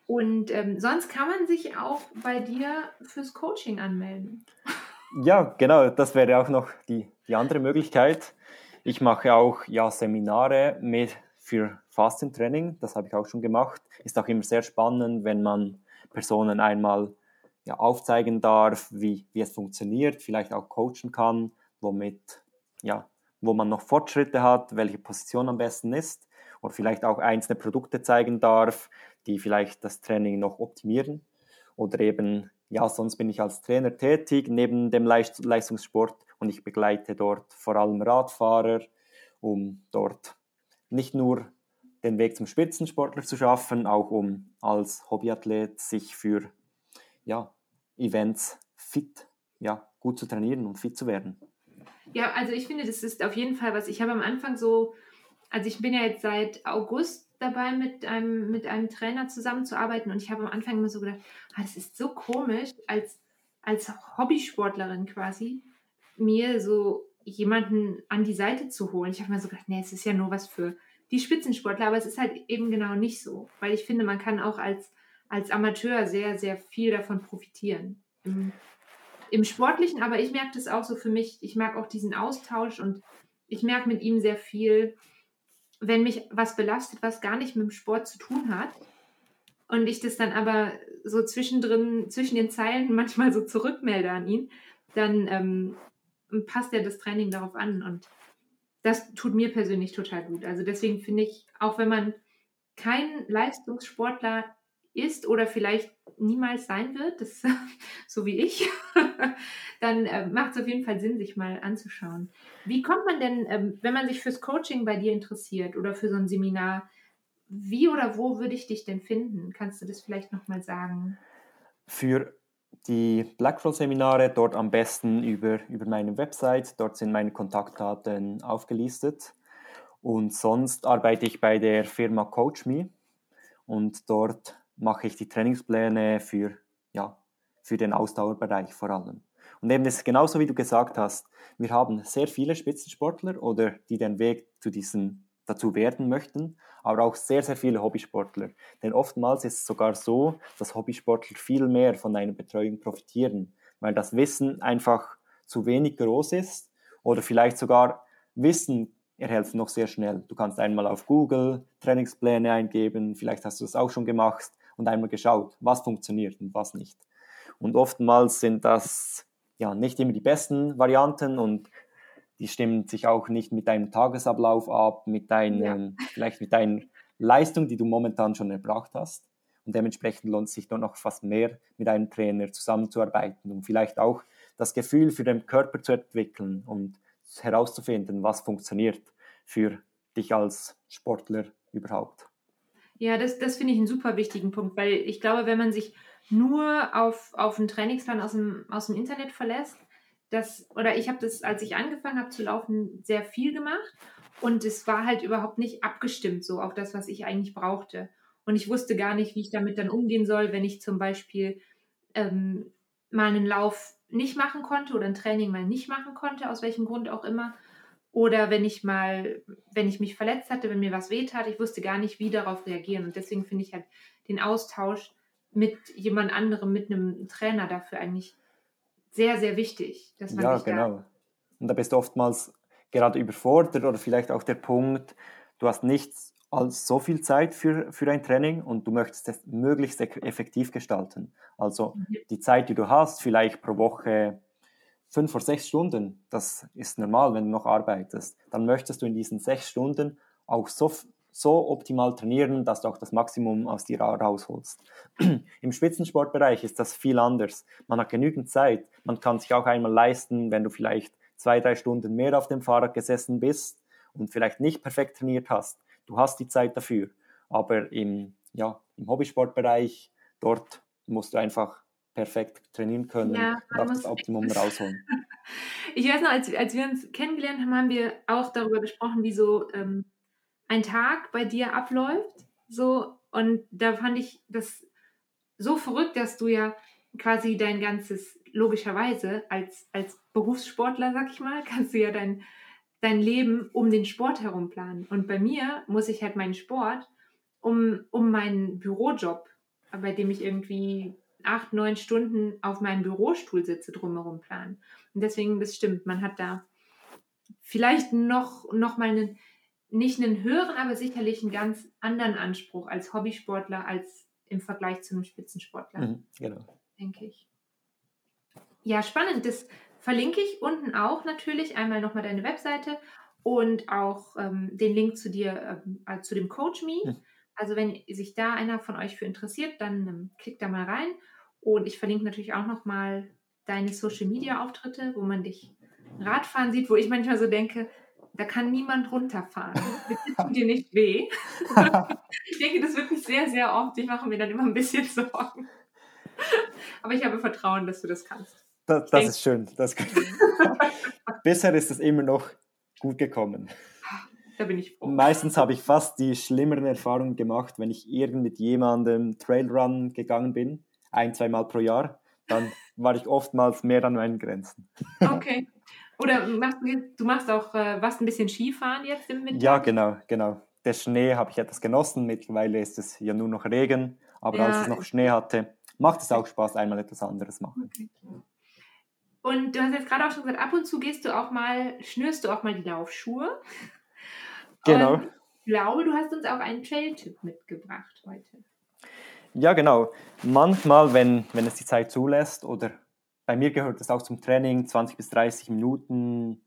Und ähm, sonst kann man sich auch bei dir fürs Coaching anmelden. Ja, genau, das wäre auch noch die, die andere Möglichkeit. Ich mache auch ja, Seminare mit, für Fastentraining, das habe ich auch schon gemacht. Ist auch immer sehr spannend, wenn man Personen einmal ja, aufzeigen darf, wie, wie es funktioniert, vielleicht auch coachen kann, womit, ja, wo man noch Fortschritte hat, welche Position am besten ist oder vielleicht auch einzelne Produkte zeigen darf, die vielleicht das Training noch optimieren. Oder eben, ja, sonst bin ich als Trainer tätig neben dem Leistungssport und ich begleite dort vor allem Radfahrer, um dort nicht nur den Weg zum Spitzensportler zu schaffen, auch um als Hobbyathlet sich für ja, Events fit, ja, gut zu trainieren und fit zu werden. Ja, also ich finde, das ist auf jeden Fall was. Ich habe am Anfang so, also ich bin ja jetzt seit August dabei, mit einem, mit einem Trainer zusammenzuarbeiten. Und ich habe am Anfang immer so gedacht, ah, das ist so komisch, als, als Hobbysportlerin quasi, mir so jemanden an die Seite zu holen. Ich habe mir so gedacht, nee, es ist ja nur was für die Spitzensportler, aber es ist halt eben genau nicht so. Weil ich finde, man kann auch als, als Amateur sehr, sehr viel davon profitieren. Im, im Sportlichen, aber ich merke das auch so für mich. Ich mag auch diesen Austausch und ich merke mit ihm sehr viel, wenn mich was belastet, was gar nicht mit dem Sport zu tun hat, und ich das dann aber so zwischendrin, zwischen den Zeilen <laughs> manchmal so zurückmelde an ihn, dann ähm, passt er das Training darauf an. Und das tut mir persönlich total gut. Also deswegen finde ich, auch wenn man kein Leistungssportler ist oder vielleicht niemals sein wird, das, <laughs> so wie ich, <laughs> dann äh, macht es auf jeden Fall Sinn, sich mal anzuschauen. Wie kommt man denn, ähm, wenn man sich fürs Coaching bei dir interessiert oder für so ein Seminar, wie oder wo würde ich dich denn finden? Kannst du das vielleicht nochmal sagen? Für die Blackroll-Seminare dort am besten über, über meine Website. Dort sind meine Kontaktdaten aufgelistet. Und sonst arbeite ich bei der Firma CoachMe und dort mache ich die Trainingspläne für, ja, für den Ausdauerbereich vor allem. Und eben das genauso wie du gesagt hast, wir haben sehr viele Spitzensportler oder die den Weg zu diesem dazu werden möchten, aber auch sehr, sehr viele Hobbysportler. Denn oftmals ist es sogar so, dass Hobbysportler viel mehr von einer Betreuung profitieren, weil das Wissen einfach zu wenig groß ist oder vielleicht sogar Wissen erhältst du noch sehr schnell. Du kannst einmal auf Google Trainingspläne eingeben, vielleicht hast du das auch schon gemacht und einmal geschaut, was funktioniert und was nicht. Und oftmals sind das ja nicht immer die besten Varianten und die stimmen sich auch nicht mit deinem Tagesablauf ab, mit deinen, ja. vielleicht mit deiner Leistung, die du momentan schon erbracht hast. Und dementsprechend lohnt es sich doch noch fast mehr, mit einem Trainer zusammenzuarbeiten, um vielleicht auch das Gefühl für den Körper zu entwickeln und herauszufinden, was funktioniert für dich als Sportler überhaupt. Ja, das, das finde ich einen super wichtigen Punkt, weil ich glaube, wenn man sich nur auf, auf einen Trainingsplan aus dem, aus dem Internet verlässt, das, oder ich habe das, als ich angefangen habe zu laufen, sehr viel gemacht und es war halt überhaupt nicht abgestimmt so auf das, was ich eigentlich brauchte. Und ich wusste gar nicht, wie ich damit dann umgehen soll, wenn ich zum Beispiel ähm, mal einen Lauf nicht machen konnte oder ein Training mal nicht machen konnte, aus welchem Grund auch immer. Oder wenn ich mal, wenn ich mich verletzt hatte, wenn mir was wehtat, ich wusste gar nicht, wie darauf reagieren. Und deswegen finde ich halt den Austausch mit jemand anderem, mit einem Trainer dafür eigentlich sehr, sehr wichtig. Dass man ja, genau. Und da bist du oftmals gerade überfordert oder vielleicht auch der Punkt, du hast nicht als so viel Zeit für, für ein Training und du möchtest es möglichst effektiv gestalten. Also mhm. die Zeit, die du hast, vielleicht pro Woche fünf oder sechs Stunden, das ist normal, wenn du noch arbeitest, dann möchtest du in diesen sechs Stunden auch so, so optimal trainieren, dass du auch das Maximum aus dir rausholst. <clears throat> Im Spitzensportbereich ist das viel anders. Man hat genügend Zeit. Man kann sich auch einmal leisten, wenn du vielleicht zwei, drei Stunden mehr auf dem Fahrrad gesessen bist und vielleicht nicht perfekt trainiert hast. Du hast die Zeit dafür. Aber im, ja, im Hobbysportbereich, dort musst du einfach perfekt trainieren können ja, und auch das Optimum rausholen. <laughs> Ich weiß noch, als, als wir uns kennengelernt haben, haben wir auch darüber gesprochen, wie so ähm, ein Tag bei dir abläuft. So, und da fand ich das so verrückt, dass du ja quasi dein ganzes, logischerweise als, als Berufssportler, sag ich mal, <laughs> kannst du ja dein, dein Leben um den Sport herum planen. Und bei mir muss ich halt meinen Sport um, um meinen Bürojob, bei dem ich irgendwie acht, neun Stunden auf meinem Bürostuhl sitze, drumherum planen. Und deswegen, das stimmt, man hat da vielleicht noch, noch mal einen, nicht einen höheren, aber sicherlich einen ganz anderen Anspruch als Hobbysportler, als im Vergleich zu einem Spitzensportler. Mhm, genau. Denke ich. Ja, spannend. Das verlinke ich unten auch natürlich einmal nochmal deine Webseite und auch ähm, den Link zu dir, äh, zu dem Coach Me. Mhm. Also wenn sich da einer von euch für interessiert, dann ähm, klickt da mal rein und ich verlinke natürlich auch nochmal deine Social Media Auftritte, wo man dich Radfahren sieht, wo ich manchmal so denke, da kann niemand runterfahren. <laughs> Das tut dir nicht weh. <laughs> ich denke das wirklich sehr, sehr oft. Ich mache mir dann immer ein bisschen <laughs> Sorgen. Aber ich habe Vertrauen, dass du das kannst. Das, das ist schön. Das Bisher ist es immer noch gut gekommen. Da bin ich froh. Meistens habe ich fast die schlimmeren Erfahrungen gemacht, wenn ich irgend mit jemandem Trailrun gegangen bin ein, zweimal pro Jahr, dann war ich oftmals mehr an meinen Grenzen. <laughs> Okay. Oder machst du, du machst auch äh, was ein bisschen Skifahren jetzt im Winter? Ja, genau, genau. Der Schnee habe ich etwas genossen. Mittlerweile ist es ja nur noch Regen. Aber ja. als es noch Schnee hatte, macht es auch Spaß, einmal etwas anderes machen. Okay. Und du hast jetzt gerade auch schon gesagt, ab und zu gehst du auch mal, schnürst du auch mal die Laufschuhe. Genau. Und ich glaube, du hast uns auch einen Trail-Tipp mitgebracht heute. Ja, genau. Manchmal, wenn, wenn es die Zeit zulässt, oder bei mir gehört es auch zum Training, 20 bis 30 Minuten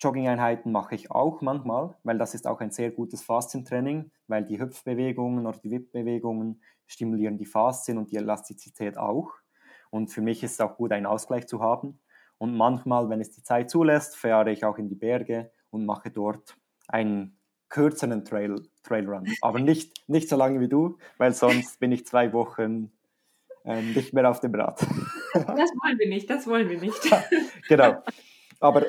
Jogging-Einheiten mache ich auch manchmal, weil das ist auch ein sehr gutes Faszientraining, weil die Hüpfbewegungen oder die Wippbewegungen stimulieren die Faszien und die Elastizität auch. Und für mich ist es auch gut, einen Ausgleich zu haben. Und manchmal, wenn es die Zeit zulässt, fahre ich auch in die Berge und mache dort einen kürzeren Trail, Trailrun. Aber nicht, nicht so lange wie du, weil sonst bin ich zwei Wochen ähm, nicht mehr auf dem Rad. <laughs> Das wollen wir nicht, das wollen wir nicht. genau. Aber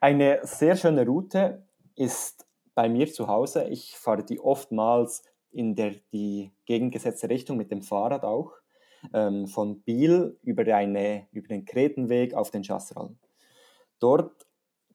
eine sehr schöne Route ist bei mir zu Hause. Ich fahre die oftmals in der, die gegengesetzte Richtung mit dem Fahrrad auch. Ähm, von Biel über, eine, über den Kretenweg auf den Chasseral. Dort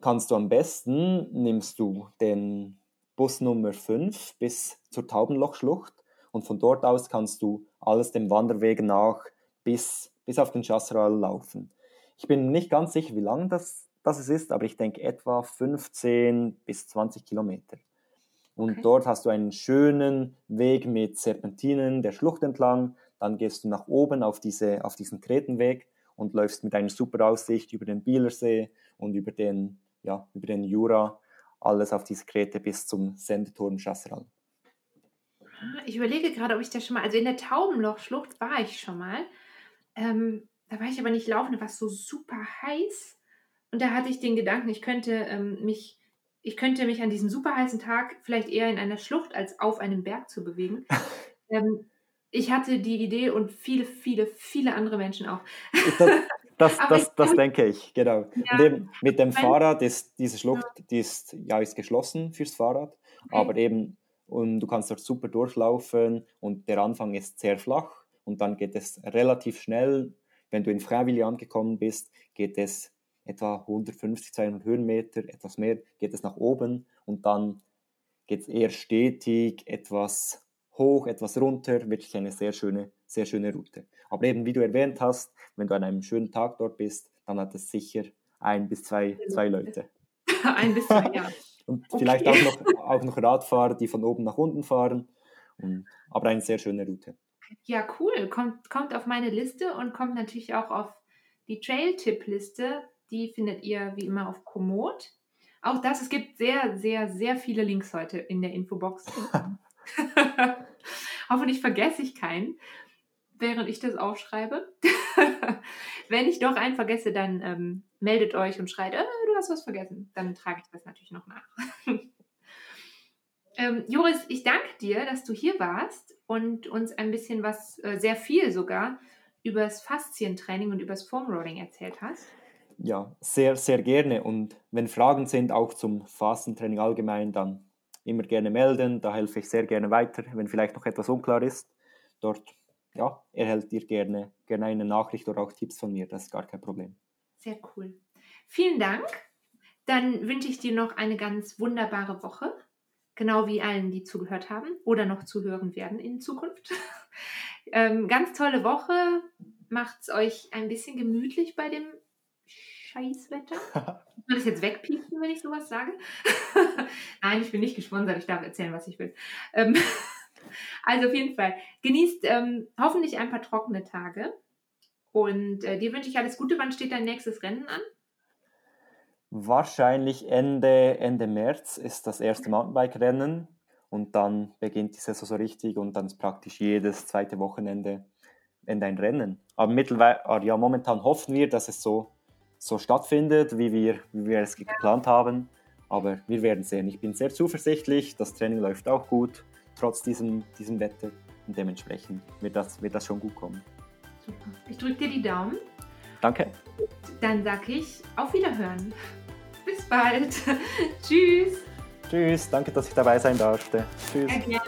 kannst du am besten, nimmst du den Bus Nummer 5 bis zur Taubenlochschlucht und von dort aus kannst du alles dem Wanderweg nach bis, bis auf den Chasseral laufen. Ich bin nicht ganz sicher, wie lang das, das ist, aber ich denke etwa 15 bis 20 Kilometer. Und okay. dort hast du einen schönen Weg mit Serpentinen der Schlucht entlang. Dann gehst du nach oben auf, diese, auf diesen Kretenweg und läufst mit einer super Aussicht über den Bielersee und über den, ja, über den Jura alles auf diese Krete bis zum Sendeturm Chasseral. Ich überlege gerade, ob ich da schon mal, also in der Taubenlochschlucht war ich schon mal. Ähm, da war ich aber nicht laufen, da war es so super heiß. Und da hatte ich den Gedanken, ich könnte ähm, mich ich könnte mich an diesem super heißen Tag vielleicht eher in einer Schlucht als auf einem Berg zu bewegen. <laughs> ähm, ich hatte die Idee und viele, viele, viele andere Menschen auch. Das, <laughs> das, das, das denke ich, genau. Ja, eben, mit dem Fahrrad ist diese Schlucht, die ist, ja, ist geschlossen fürs Fahrrad, okay. aber eben, und du kannst dort super durchlaufen und der Anfang ist sehr flach und dann geht es relativ schnell. Wenn du in Freiwillig angekommen bist, geht es etwa 150, 200 Höhenmeter, etwas mehr, geht es nach oben und dann geht es eher stetig, etwas hoch, etwas runter, wirklich eine sehr schöne, sehr schöne Route. Aber eben, wie du erwähnt hast, wenn du an einem schönen Tag dort bist, dann hat es sicher ein bis zwei, zwei Leute. <laughs> ein bis zwei, ja. <laughs> Und okay. vielleicht auch noch, <laughs> auch noch Radfahrer, die von oben nach unten fahren. Und, aber eine sehr schöne Route. Ja, cool. Kommt, kommt auf meine Liste und kommt natürlich auch auf die Trail-Tipp-Liste. Die findet ihr wie immer auf Komoot. Auch das, es gibt sehr, sehr, sehr viele Links heute in der Infobox. Hoffentlich vergesse ich keinen, während ich das aufschreibe. <laughs> Wenn ich doch einen vergesse, dann ähm, meldet euch und schreit, äh, du hast was vergessen. Dann trage ich das natürlich noch nach. <laughs> ähm, Joris, ich danke dir, dass du hier warst und uns ein bisschen was, äh, sehr viel sogar, über das Faszientraining und über das Foamrolling erzählt hast. Ja, sehr, sehr gerne. Und wenn Fragen sind, auch zum Fastentraining allgemein, dann immer gerne melden. Da helfe ich sehr gerne weiter, wenn vielleicht noch etwas unklar ist. Dort ja, erhält ihr gerne, gerne eine Nachricht oder auch Tipps von mir. Das ist gar kein Problem. Sehr cool. Vielen Dank. Dann wünsche ich dir noch eine ganz wunderbare Woche. Genau wie allen, die zugehört haben oder noch zuhören werden in Zukunft. <laughs> ähm, ganz tolle Woche. Macht es euch ein bisschen gemütlich bei dem Scheißwetter. <laughs> Muss man das jetzt wegpiepsen, wenn ich sowas sage? <laughs> Nein, ich bin nicht gesponsert, ich darf erzählen, was ich will. Ähm, also auf jeden Fall, genießt ähm, hoffentlich ein paar trockene Tage. Und äh, dir wünsche ich alles Gute. Wann steht dein nächstes Rennen an? Wahrscheinlich Ende, Ende März ist das erste Mountainbike-Rennen und dann beginnt die Saison so richtig und dann ist praktisch jedes zweite Wochenende ein Rennen. Aber mittlerweile, ja, momentan hoffen wir, dass es so so stattfindet, wie wir, wie wir es geplant haben. Aber wir werden sehen. Ich bin sehr zuversichtlich, das Training läuft auch gut, trotz diesem, diesem Wetter. Und dementsprechend wird das, wird das schon gut kommen. Super. Ich drücke dir die Daumen. Danke. Dann sage ich auf Wiederhören. Bis bald. <laughs> Tschüss. Tschüss. Danke, dass ich dabei sein durfte. Tschüss. Sehr gerne.